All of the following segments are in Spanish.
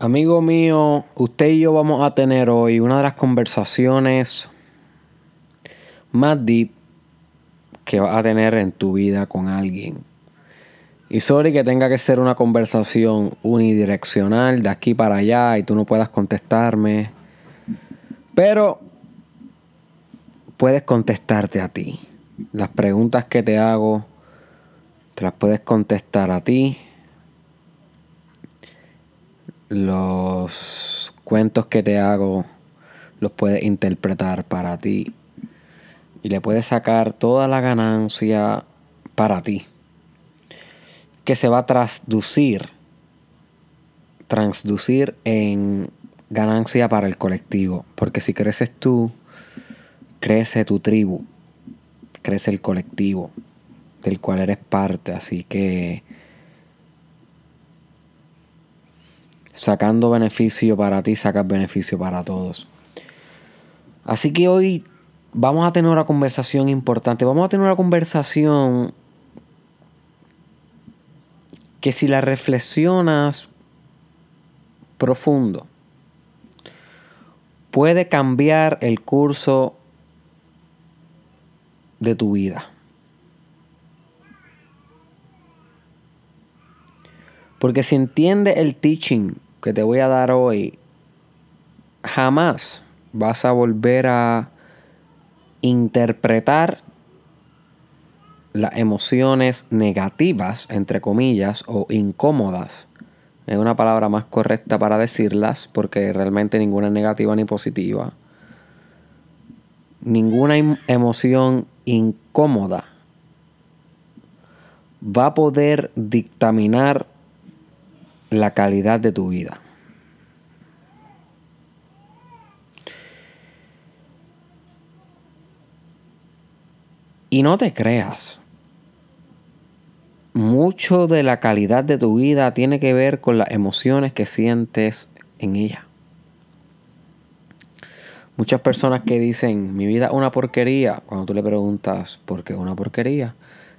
Amigo mío, usted y yo vamos a tener hoy una de las conversaciones más deep que vas a tener en tu vida con alguien. Y sorry que tenga que ser una conversación unidireccional de aquí para allá y tú no puedas contestarme. Pero puedes contestarte a ti. Las preguntas que te hago, te las puedes contestar a ti los cuentos que te hago los puedes interpretar para ti y le puedes sacar toda la ganancia para ti que se va a transducir transducir en ganancia para el colectivo porque si creces tú crece tu tribu crece el colectivo del cual eres parte así que sacando beneficio para ti, sacas beneficio para todos. Así que hoy vamos a tener una conversación importante. Vamos a tener una conversación que si la reflexionas profundo, puede cambiar el curso de tu vida. Porque si entiende el teaching que te voy a dar hoy, jamás vas a volver a interpretar las emociones negativas, entre comillas, o incómodas. Es una palabra más correcta para decirlas porque realmente ninguna es negativa ni positiva. Ninguna em-, emoción incómoda va a poder dictaminar la calidad de tu vida. Y no te creas. Mucho de la calidad de tu vida tiene que ver con las emociones que sientes en ella. Muchas personas que dicen, mi vida es una porquería, cuando tú le preguntas, ¿por qué una porquería?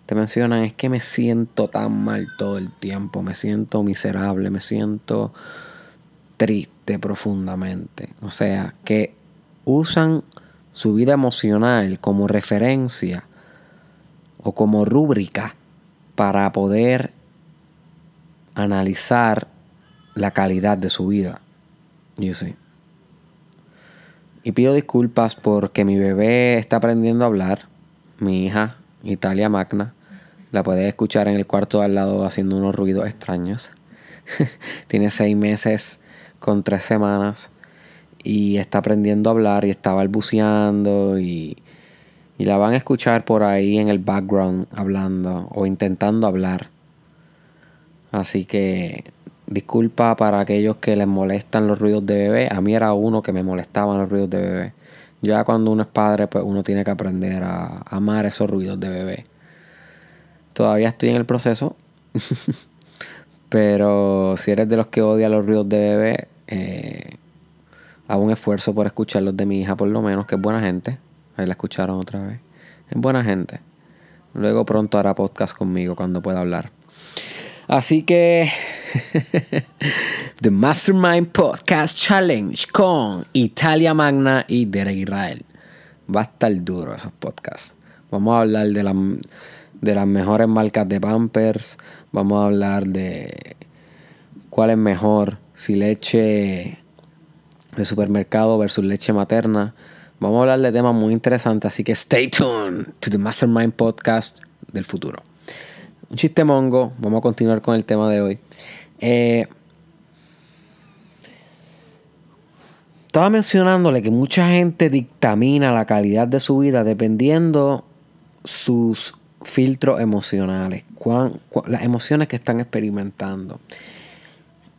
Te mencionan es que me siento tan mal todo el tiempo, me siento miserable, me siento triste profundamente. O sea, que usan su vida emocional como referencia o como rúbrica para poder analizar la calidad de su vida. You Y pido disculpas porque mi bebé está aprendiendo a hablar, mi hija Italia Magna, la puedes escuchar en el cuarto de al lado haciendo unos ruidos extraños. Tiene seis meses con tres semanas y está aprendiendo a hablar y está balbuceando y, y la van a escuchar por ahí en el background hablando o intentando hablar. Así que disculpa para aquellos que les molestan los ruidos de bebé. A mí era uno que me molestaban los ruidos de bebé. Ya cuando uno es padre, pues uno tiene que aprender a amar esos ruidos de bebé. Todavía estoy en el proceso. Pero si eres de los que odia los ruidos de bebé, eh, hago un esfuerzo por escuchar los de mi hija, por lo menos, que es buena gente. Ahí la escucharon otra vez. Es buena gente. Luego pronto hará podcast conmigo cuando pueda hablar. Así que The Mastermind Podcast Challenge con Italia Magna y Derek Israel. Va a estar duro esos podcasts. Vamos a hablar de la de las mejores marcas de Pampers. Vamos a hablar de cuál es mejor, si leche de supermercado versus leche materna. Vamos a hablar de temas muy interesantes, así que stay tuned to the Mastermind Podcast del futuro. Un chiste mongo, vamos a continuar con el tema de hoy. Eh, estaba mencionándole que mucha gente dictamina la calidad de su vida dependiendo sus filtros emocionales, las emociones que están experimentando.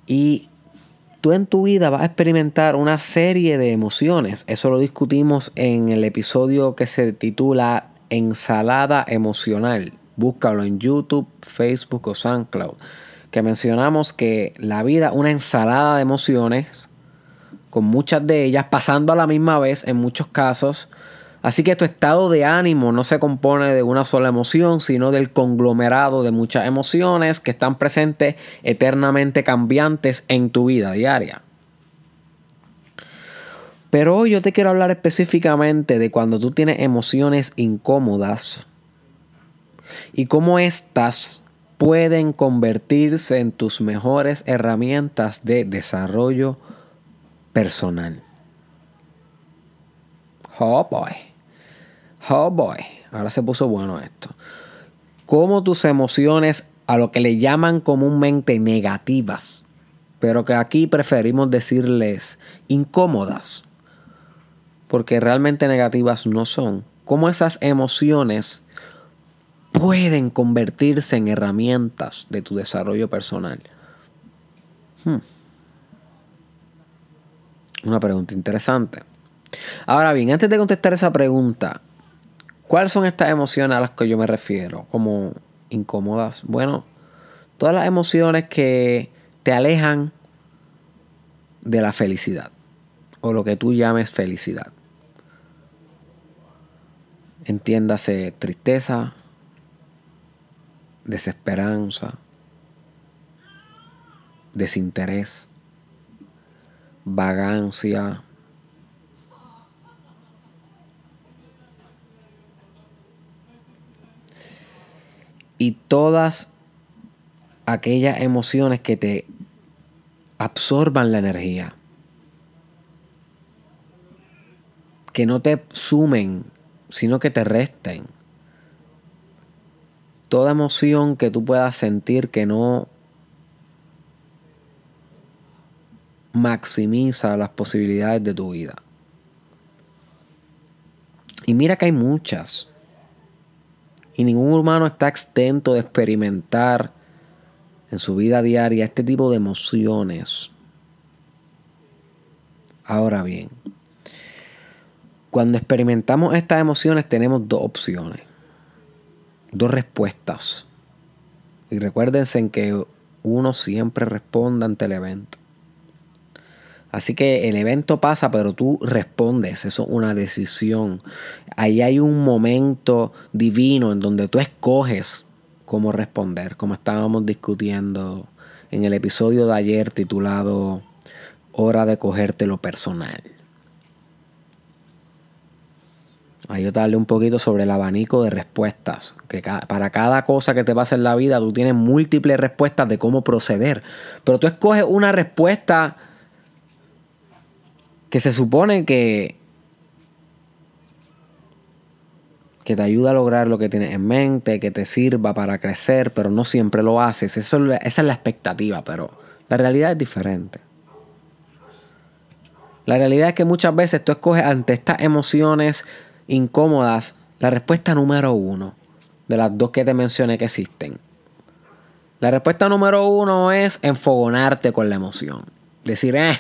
Y tú en tu vida vas a experimentar una serie de emociones. Eso lo discutimos en el episodio que se titula Ensalada Emocional. Búscalo en YouTube, Facebook o SoundCloud. Que mencionamos que la vida una ensalada de emociones, con muchas de ellas pasando a la misma vez en muchos casos Así que tu estado de ánimo no se compone de una sola emoción, sino del conglomerado de muchas emociones que están presentes eternamente cambiantes en tu vida diaria. Pero hoy yo te quiero hablar específicamente de cuando tú tienes emociones incómodas y cómo éstas pueden convertirse en tus mejores herramientas de desarrollo personal. Oh boy. Oh boy, ahora se puso bueno esto. Cómo tus emociones, a lo que le llaman comúnmente negativas, pero que aquí preferimos decirles incómodas, porque realmente negativas no son. Cómo esas emociones pueden convertirse en herramientas de tu desarrollo personal. Hmm. Una pregunta interesante. Ahora bien, antes de contestar esa pregunta, ¿Cuáles son estas emociones a las que yo me refiero? Como incómodas. Bueno, todas las emociones que te alejan de la felicidad. O lo que tú llames felicidad. Entiéndase tristeza, desesperanza, desinterés, vagancia, y todas aquellas emociones que te absorban la energía. Que no te sumen, sino que te resten. Toda emoción que tú puedas sentir que no maximiza las posibilidades de tu vida. Y mira que hay muchas. Y ningún humano está exento de experimentar en su vida diaria este tipo de emociones. Ahora bien, cuando experimentamos estas emociones tenemos dos opciones, dos respuestas. Y recuérdense en que uno siempre responde ante el evento. Así que el evento pasa, pero tú respondes. Eso es una decisión. Ahí hay un momento divino en donde tú escoges cómo responder, como estábamos discutiendo en el episodio de ayer titulado Hora de cogerte lo personal. Ahí yo te hablé un poquito sobre el abanico de respuestas. Que para cada cosa que te pasa en la vida, tú tienes múltiples respuestas de cómo proceder. Pero tú escoges una respuesta que se supone que, que te ayuda a lograr lo que tienes en mente, que te sirva para crecer, pero no siempre lo haces. Eso, esa es la expectativa, pero la realidad es diferente. La realidad es que muchas veces tú escoges ante estas emociones incómodas la respuesta número uno de las dos que te mencioné que existen. La respuesta número uno es enfogonarte con la emoción. Decir, eh,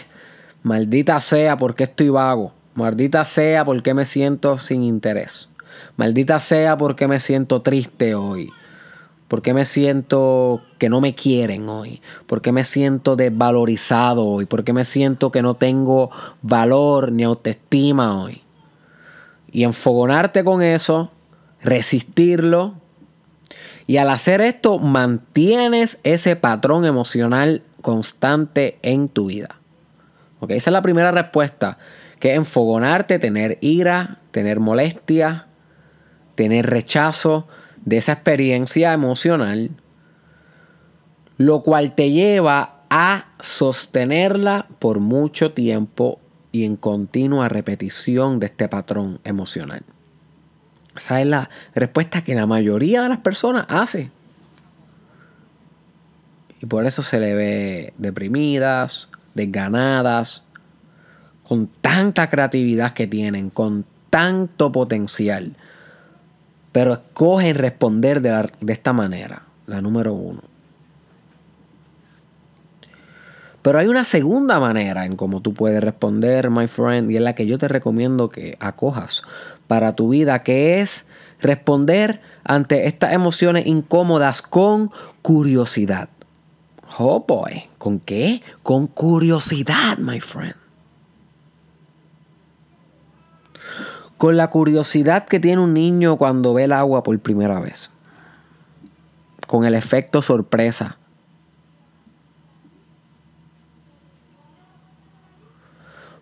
Maldita sea porque estoy vago. Maldita sea porque me siento sin interés. Maldita sea porque me siento triste hoy. Porque me siento que no me quieren hoy. Porque me siento desvalorizado hoy. Porque me siento que no tengo valor ni autoestima hoy. Y enfogonarte con eso, resistirlo. Y al hacer esto, mantienes ese patrón emocional constante en tu vida. Esa es la primera respuesta, que es enfogonarte, tener ira, tener molestia, tener rechazo de esa experiencia emocional, lo cual te lleva a sostenerla por mucho tiempo y en continua repetición de este patrón emocional. Esa es la respuesta que la mayoría de las personas hace. Y por eso se le ve deprimidas, desganadas, con tanta creatividad que tienen, con tanto potencial, pero escogen responder de, de esta manera, la número uno. Pero hay una segunda manera en cómo tú puedes responder, my friend, y es la que yo te recomiendo que acojas para tu vida, que es responder ante estas emociones incómodas con curiosidad. Oh boy, ¿con qué? Con curiosidad, my friend. con la curiosidad que tiene un niño cuando ve el agua por primera vez, con el efecto sorpresa.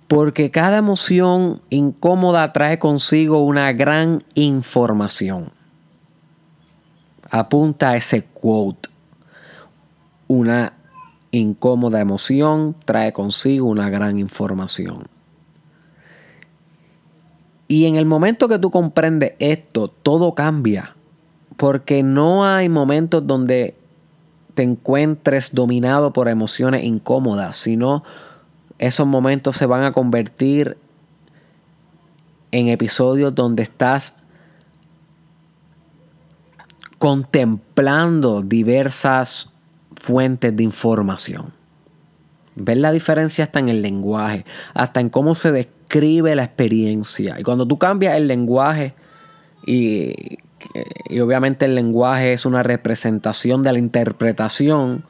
Porque cada emoción incómoda trae consigo una gran información. Apunta a ese quote. Una incómoda emoción trae consigo una gran información. Y en el momento que tú comprendes esto, todo cambia. Porque no hay momentos donde te encuentres dominado por emociones incómodas, sino esos momentos se van a convertir en episodios donde estás contemplando diversas fuentes de información. Ver la diferencia hasta en el lenguaje, hasta en cómo se describe la experiencia. Y cuando tú cambias el lenguaje, y, y obviamente el lenguaje es una representación de la interpretación,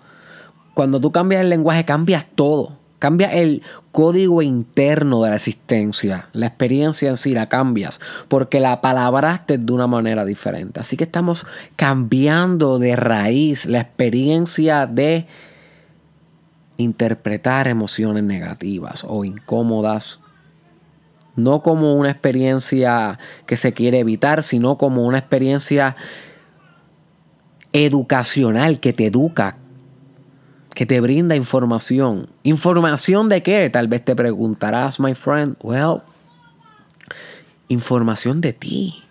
cuando tú cambias el lenguaje cambias todo. Cambia el código interno de la existencia. La experiencia en sí la cambias porque la palabraste de una manera diferente. Así que estamos cambiando de raíz la experiencia de interpretar emociones negativas o incómodas. No como una experiencia que se quiere evitar, sino como una experiencia educacional que te educa, que te brinda información. ¿Información de qué? Tal vez te preguntarás, my friend. Well, información de ti.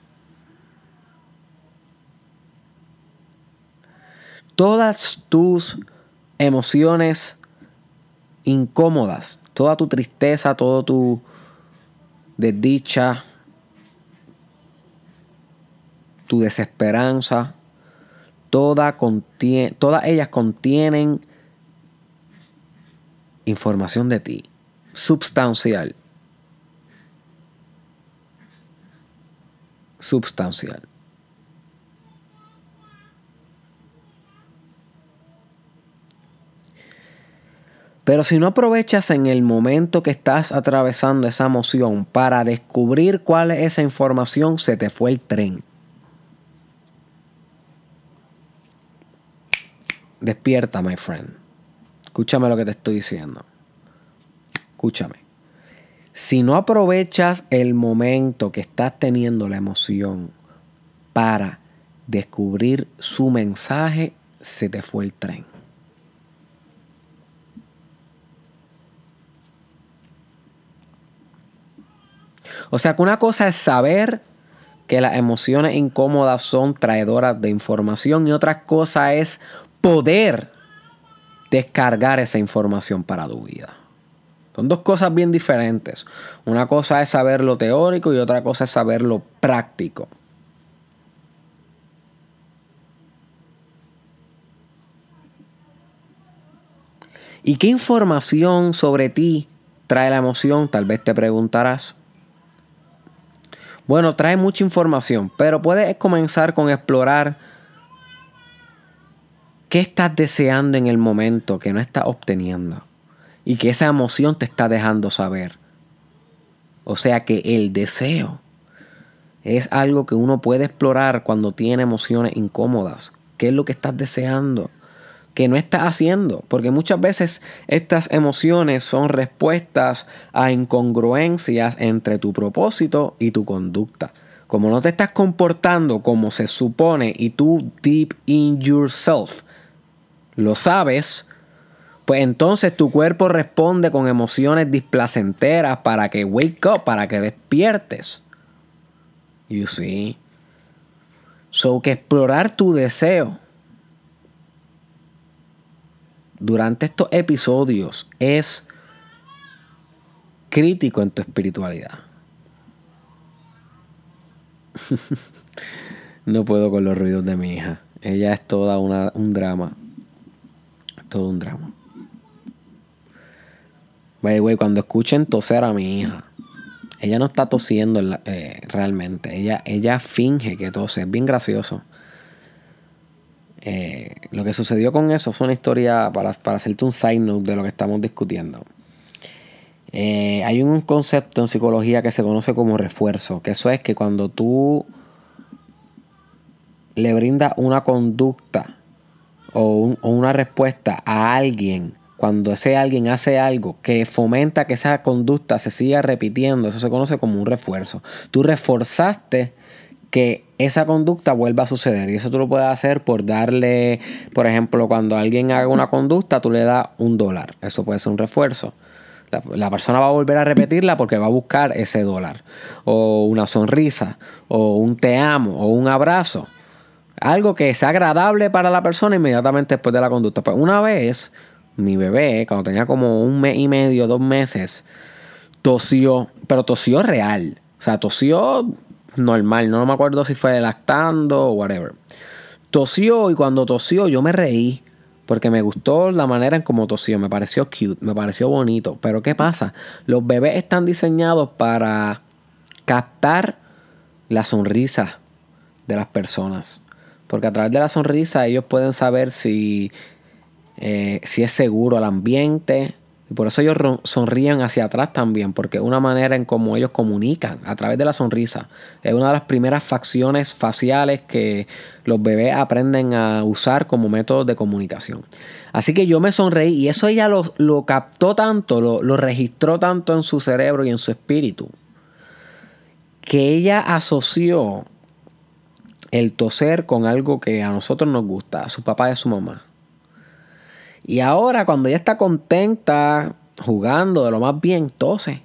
Todas tus emociones incómodas, toda tu tristeza, todo tu desdicha, tu desesperanza, toda todas ellas contienen información de ti substancial. Substancial. Pero si no aprovechas en el momento que estás atravesando esa emoción para descubrir cuál es esa información, se te fue el tren. Despierta, my friend. Escúchame lo que te estoy diciendo. Escúchame. Si no aprovechas el momento que estás teniendo la emoción para descubrir su mensaje, se te fue el tren. O sea que una cosa es saber que las emociones incómodas son traedoras de información y otra cosa es poder descargar esa información para tu vida. Son dos cosas bien diferentes. Una cosa es saber lo teórico y otra cosa es saber lo práctico. ¿Y qué información sobre ti trae la emoción? Tal vez te preguntarás. Bueno, trae mucha información, pero puedes comenzar con explorar ¿Qué estás deseando en el momento que no estás obteniendo? Y que esa emoción te está dejando saber. O sea que el deseo es algo que uno puede explorar cuando tiene emociones incómodas. ¿Qué es lo que estás deseando? que no estás haciendo? Porque muchas veces estas emociones son respuestas a incongruencias entre tu propósito y tu conducta. Como no te estás comportando como se supone y tú deep in yourself lo sabes, pues entonces tu cuerpo responde con emociones displacenteras para que wake up, para que despiertes. You see? So que explorar tu deseo durante estos episodios es crítico en tu espiritualidad. no puedo con los ruidos de mi hija. Ella es toda una, un drama todo un drama. cuando escuchen toser a mi hija, ella no está tosiendo eh, realmente. Ella, ella finge que tose. Es bien gracioso. Eh, lo que sucedió con eso es una historia para, para hacerte un side note de lo que estamos discutiendo. Eh, hay un concepto en psicología que se conoce como refuerzo, que eso es que cuando tú le brindas una conducta o, una respuesta a alguien, cuando ese alguien hace algo que fomenta que esa conducta se siga repitiendo, eso se conoce como un refuerzo. Tú reforzaste que esa conducta vuelva a suceder. Y eso tú lo puedes hacer por darle, por ejemplo, cuando alguien haga una conducta, tú le das un dólar. Eso puede ser un refuerzo. La, persona va a volver a repetirla porque va a buscar ese dólar. O una sonrisa, o un te amo, o un abrazo. Algo que sea agradable para la persona inmediatamente después de la conducta. Pues una vez, mi bebé, cuando tenía como un mes y medio, dos meses, tosió, pero tosió real. O sea, tosió normal. No me acuerdo si fue lactando o whatever. Tosió y cuando tosió yo me reí. Porque me gustó la manera en cómo tosió. Me pareció cute, me pareció bonito. Pero ¿qué pasa? Los bebés están diseñados para captar la sonrisa de las personas. Porque a través de la sonrisa ellos pueden saber si, eh, si es seguro el ambiente, y por eso ellos sonríen hacia atrás también, porque es una manera en cómo ellos comunican a través de la sonrisa. Es una de las primeras facciones faciales que los bebés aprenden a usar como método de comunicación. Así que yo me sonreí y eso ella lo, lo captó tanto, lo, lo registró tanto en su cerebro y en su espíritu, que ella asoció el toser con algo que a nosotros nos gusta, a su papá y a su mamá. Y ahora cuando ella está contenta, jugando de lo más bien, tose.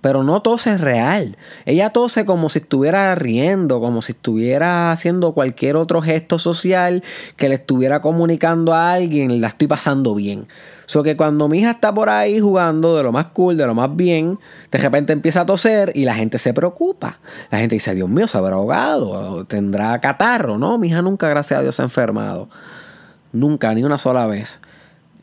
Pero no tose real. Ella tose como si estuviera riendo, como si estuviera haciendo cualquier otro gesto social que le estuviera comunicando a alguien, la estoy pasando bien. So que cuando mi hija está por ahí jugando de lo más cool, de lo más bien, de repente empieza a toser y la gente se preocupa. La gente dice, Dios mío, se habrá ahogado, tendrá catarro. No, mi hija nunca, gracias a Dios, se ha enfermado. Nunca, ni una sola vez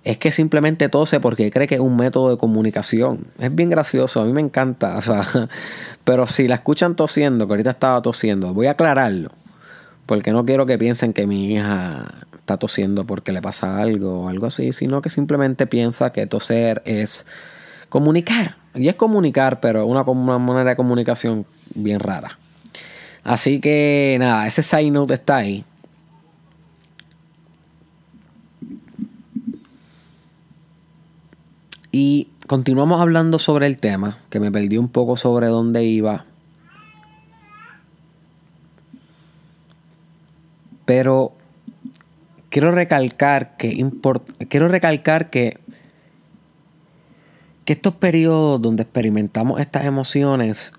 es que simplemente tose porque cree que es un método de comunicación. Es bien gracioso, a mí me encanta. O sea, pero si la escuchan tosiendo, que ahorita estaba tosiendo, voy a aclararlo. Porque no quiero que piensen que mi hija está tosiendo porque le pasa algo o algo así, sino que simplemente piensa que toser es comunicar. Y es comunicar, pero una, una manera de comunicación bien rara. Así que nada, ese side note está ahí. Y continuamos hablando sobre el tema, que me perdí un poco sobre dónde iba. Pero quiero recalcar que quiero recalcar que que estos periodos donde experimentamos estas emociones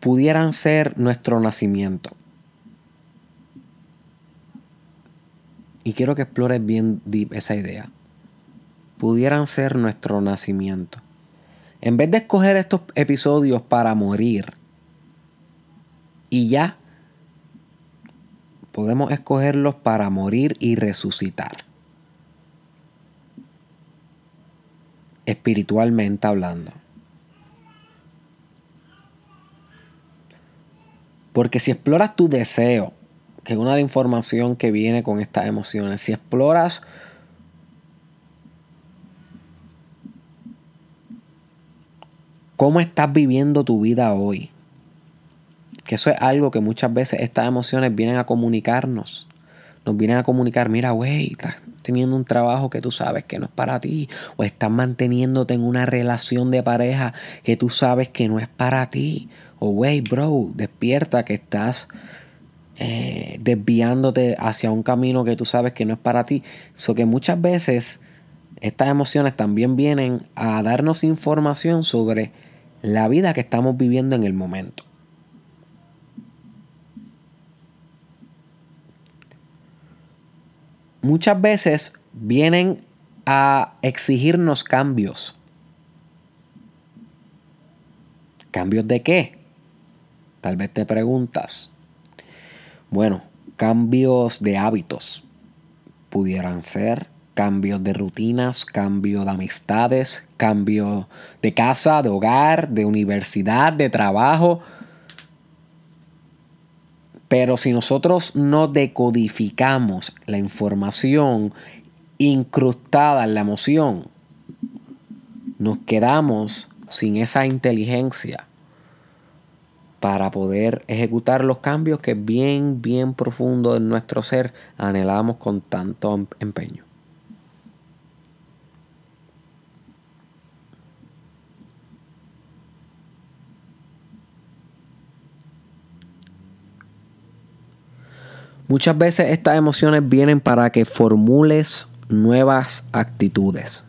pudieran ser nuestro nacimiento. Y quiero que explores bien deep esa idea pudieran ser nuestro nacimiento. En vez de escoger estos episodios para morir y ya, podemos escogerlos para morir y resucitar. Espiritualmente hablando. Porque si exploras tu deseo, que es una de las información que viene con estas emociones, si exploras cómo estás viviendo tu vida hoy. Que eso es algo que muchas veces estas emociones vienen a comunicarnos. Nos vienen a comunicar, mira, güey, estás teniendo un trabajo que tú sabes que no es para ti. O estás manteniéndote en una relación de pareja que tú sabes que no es para ti. O, güey, bro, despierta que estás eh, desviándote hacia un camino que tú sabes que no es para ti. Eso que muchas veces estas emociones también vienen a darnos información sobre la vida que estamos viviendo en el momento. Muchas veces vienen a exigirnos cambios. ¿Cambios de qué? Tal vez te preguntas. Bueno, cambios de hábitos. Pudieran ser cambios de rutinas, cambio de amistades, cambio de casa, de hogar, de universidad, de trabajo. Pero si nosotros no decodificamos la información incrustada en la emoción, nos quedamos sin esa inteligencia para poder ejecutar los cambios que bien, bien profundo en nuestro ser anhelamos con tanto em-, empeño. Muchas veces estas emociones vienen para que formules nuevas actitudes.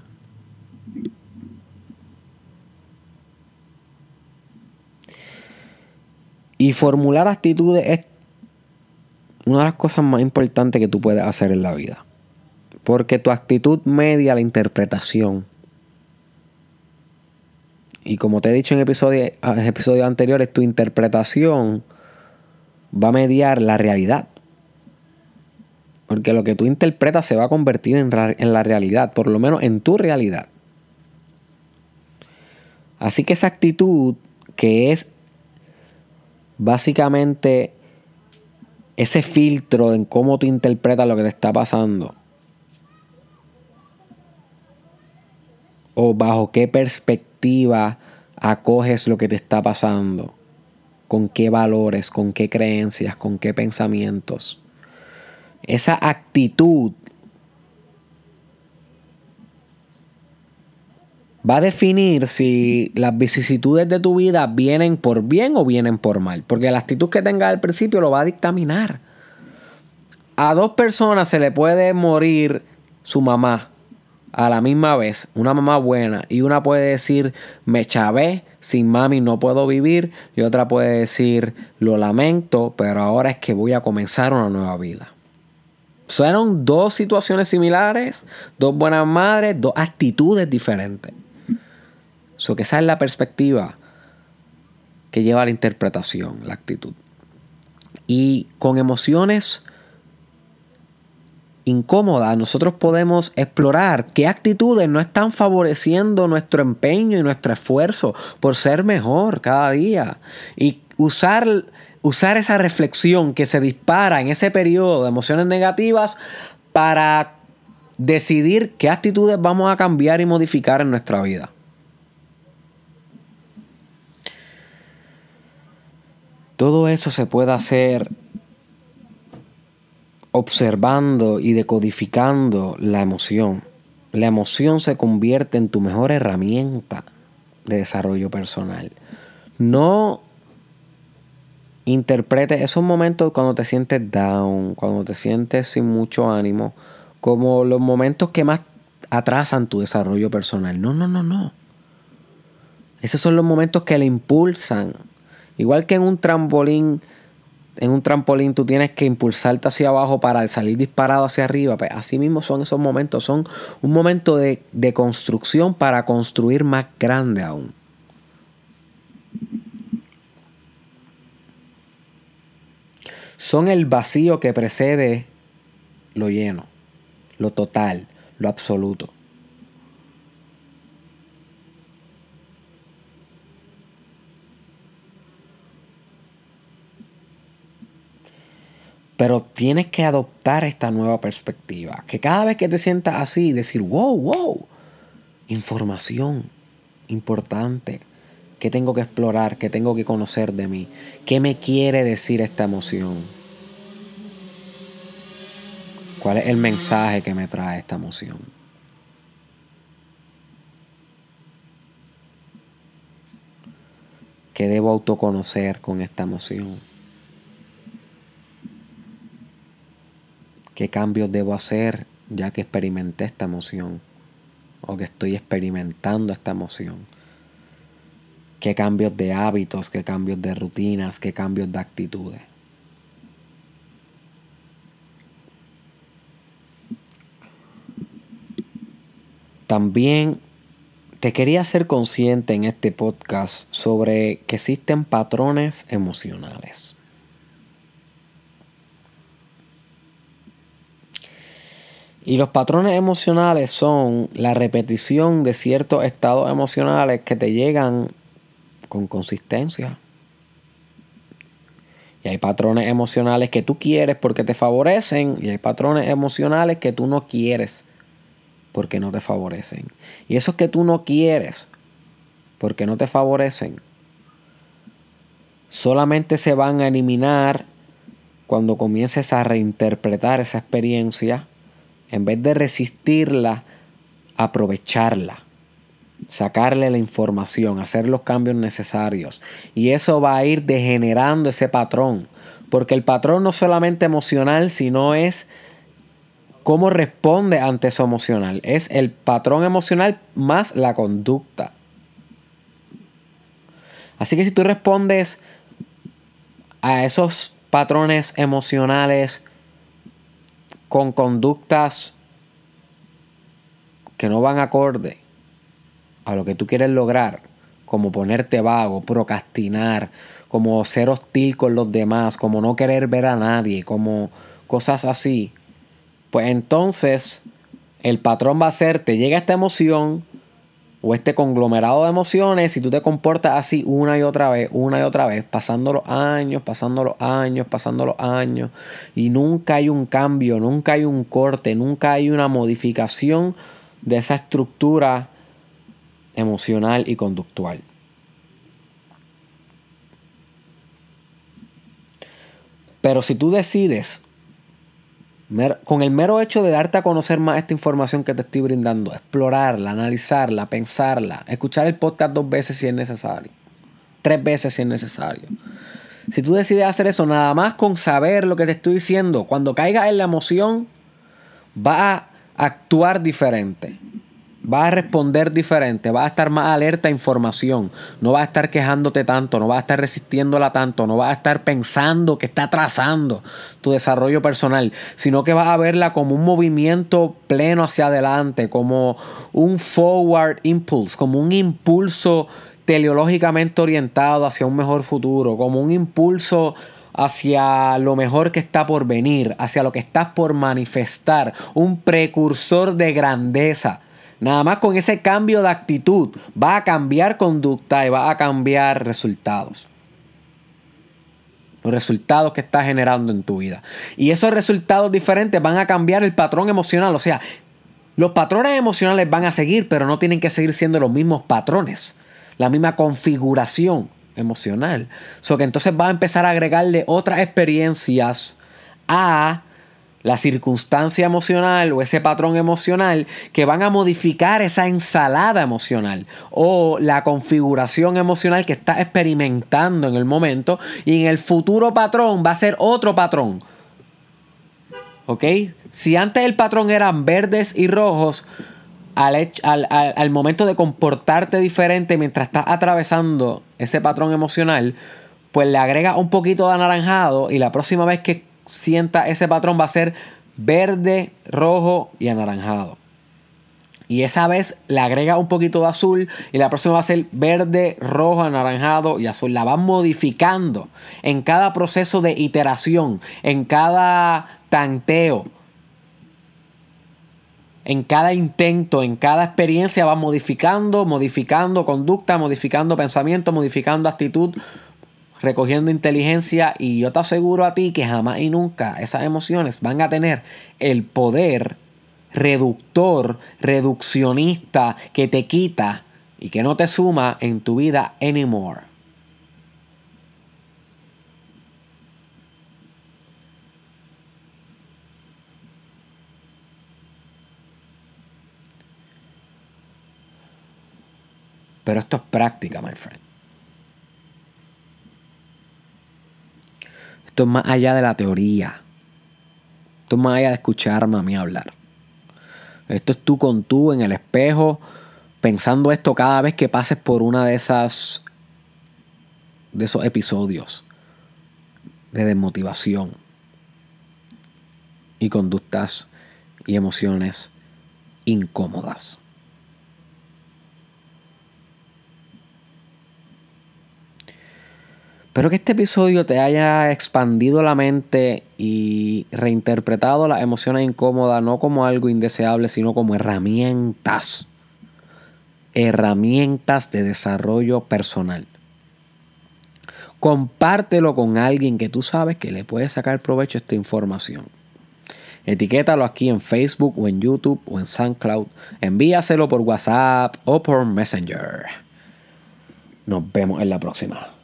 Y formular actitudes es una de las cosas más importantes que tú puedes hacer en la vida. Porque tu actitud media la interpretación. Y como te he dicho en episodios, anteriores, tu interpretación va a mediar la realidad. Porque lo que tú interpretas se va a convertir en, en la realidad, por lo menos en tu realidad. Así que esa actitud que es básicamente ese filtro en cómo tú interpretas lo que te está pasando. O bajo qué perspectiva acoges lo que te está pasando. Con qué valores, con qué creencias, con qué pensamientos esa actitud va a definir si las vicisitudes de tu vida vienen por bien o vienen por mal. Porque la actitud que tengas al principio lo va a dictaminar. A dos personas se le puede morir su mamá a la misma vez, una mamá buena, y una puede decir, me chavé, sin mami no puedo vivir, y otra puede decir, lo lamento, pero ahora es que voy a comenzar una nueva vida. Son dos situaciones similares, dos buenas madres, dos actitudes diferentes. So esa es la perspectiva que lleva a la interpretación, la actitud. Y con emociones incómodas, nosotros podemos explorar qué actitudes no están favoreciendo nuestro empeño y nuestro esfuerzo por ser mejor cada día. Y usar usar esa reflexión que se dispara en ese periodo de emociones negativas para decidir qué actitudes vamos a cambiar y modificar en nuestra vida. Todo eso se puede hacer observando y decodificando la emoción. La emoción se convierte en tu mejor herramienta de desarrollo personal. No interprete esos momentos cuando te sientes down, cuando te sientes sin mucho ánimo, como los momentos que más atrasan tu desarrollo personal. No, no, no, no. Esos son los momentos que le impulsan. Igual que en un trampolín, en un trampolín tú tienes que impulsarte hacia abajo para salir disparado hacia arriba. Pues así mismo son esos momentos. Son un momento de, de construcción para construir más grande aún. Son el vacío que precede lo lleno, lo total, lo absoluto. Pero tienes que adoptar esta nueva perspectiva. Que cada vez que te sientas así, decir, wow, wow, información importante. ¿Qué tengo que explorar? ¿Qué tengo que conocer de mí? ¿Qué me quiere decir esta emoción? ¿Cuál es el mensaje que me trae esta emoción? ¿Qué debo autoconocer con esta emoción? ¿Qué cambios debo hacer ya que experimenté esta emoción? O que estoy experimentando esta emoción qué cambios de hábitos, qué cambios de rutinas, qué cambios de actitudes. También te quería hacer consciente en este podcast sobre que existen patrones emocionales. Y los patrones emocionales son la repetición de ciertos estados emocionales que te llegan con consistencia. Y hay patrones emocionales que tú quieres porque te favorecen y hay patrones emocionales que tú no quieres porque no te favorecen. Y esos que tú no quieres porque no te favorecen, solamente se van a eliminar cuando comiences a reinterpretar esa experiencia, en vez de resistirla, aprovecharla, sacarle la información, hacer los cambios necesarios. Y eso va a ir degenerando ese patrón, porque el patrón no solamente emocional, sino es cómo responde ante eso emocional. Es el patrón emocional más la conducta. Así que si tú respondes a esos patrones emocionales con conductas que no van acorde a lo que tú quieres lograr, como ponerte vago, procrastinar, como ser hostil con los demás, como no querer ver a nadie, como cosas así, pues entonces el patrón va a ser, te llega esta emoción o este conglomerado de emociones y tú te comportas así una y otra vez, una y otra vez, pasando los años, pasando los años, pasando los años y nunca hay un cambio, nunca hay un corte, nunca hay una modificación de esa estructura emocional y conductual. Pero si tú decides con el mero hecho de darte a conocer más esta información que te estoy brindando, explorarla, analizarla, pensarla, escuchar el podcast dos veces si es necesario, tres veces si es necesario. Si tú decides hacer eso nada más con saber lo que te estoy diciendo, cuando caigas en la emoción, va a actuar diferente. Vas a responder diferente, vas a estar más alerta a información, no vas a estar quejándote tanto, no vas a estar resistiéndola tanto, no vas a estar pensando que está atrasando tu desarrollo personal, sino que vas a verla como un movimiento pleno hacia adelante, como un forward impulse, como un impulso teleológicamente orientado hacia un mejor futuro, como un impulso hacia lo mejor que está por venir, hacia lo que estás por manifestar, un precursor de grandeza Nada más con ese cambio de actitud va a cambiar conducta y va a cambiar resultados. Los resultados que estás generando en tu vida. Y esos resultados diferentes van a cambiar el patrón emocional. O sea, los patrones emocionales van a seguir, pero no tienen que seguir siendo los mismos patrones. La misma configuración emocional. So que entonces va a empezar a agregarle otras experiencias a la circunstancia emocional o ese patrón emocional que van a modificar esa ensalada emocional o la configuración emocional que estás experimentando en el momento y en el futuro patrón va a ser otro patrón. ¿Ok? Si antes el patrón eran verdes y rojos, al, momento de comportarte diferente mientras estás atravesando ese patrón emocional, pues le agrega un poquito de anaranjado y la próxima vez que sienta ese patrón va a ser verde, rojo y anaranjado. Y esa vez le agrega un poquito de azul y la próxima va a ser verde, rojo, anaranjado y azul. La van modificando en cada proceso de iteración, en cada tanteo, en cada intento, en cada experiencia va modificando, modificando conducta, modificando pensamiento, modificando actitud, recogiendo inteligencia y yo te aseguro a ti que jamás y nunca esas emociones van a tener el poder reductor, reduccionista que te quita y que no te suma en tu vida anymore. Pero esto es práctica, my friend. Esto es más allá de la teoría. Esto es más allá de escucharme a mí hablar. Esto es tú con tú en el espejo, pensando esto cada vez que pases por una de esas de esos episodios de desmotivación y conductas y emociones incómodas. Espero que este episodio te haya expandido la mente y reinterpretado las emociones incómodas no como algo indeseable, sino como herramientas. Herramientas de desarrollo personal. Compártelo con alguien que tú sabes que le puede sacar provecho a esta información. Etiquétalo aquí en Facebook o en YouTube o en SoundCloud. Envíaselo por WhatsApp o por Messenger. Nos vemos en la próxima.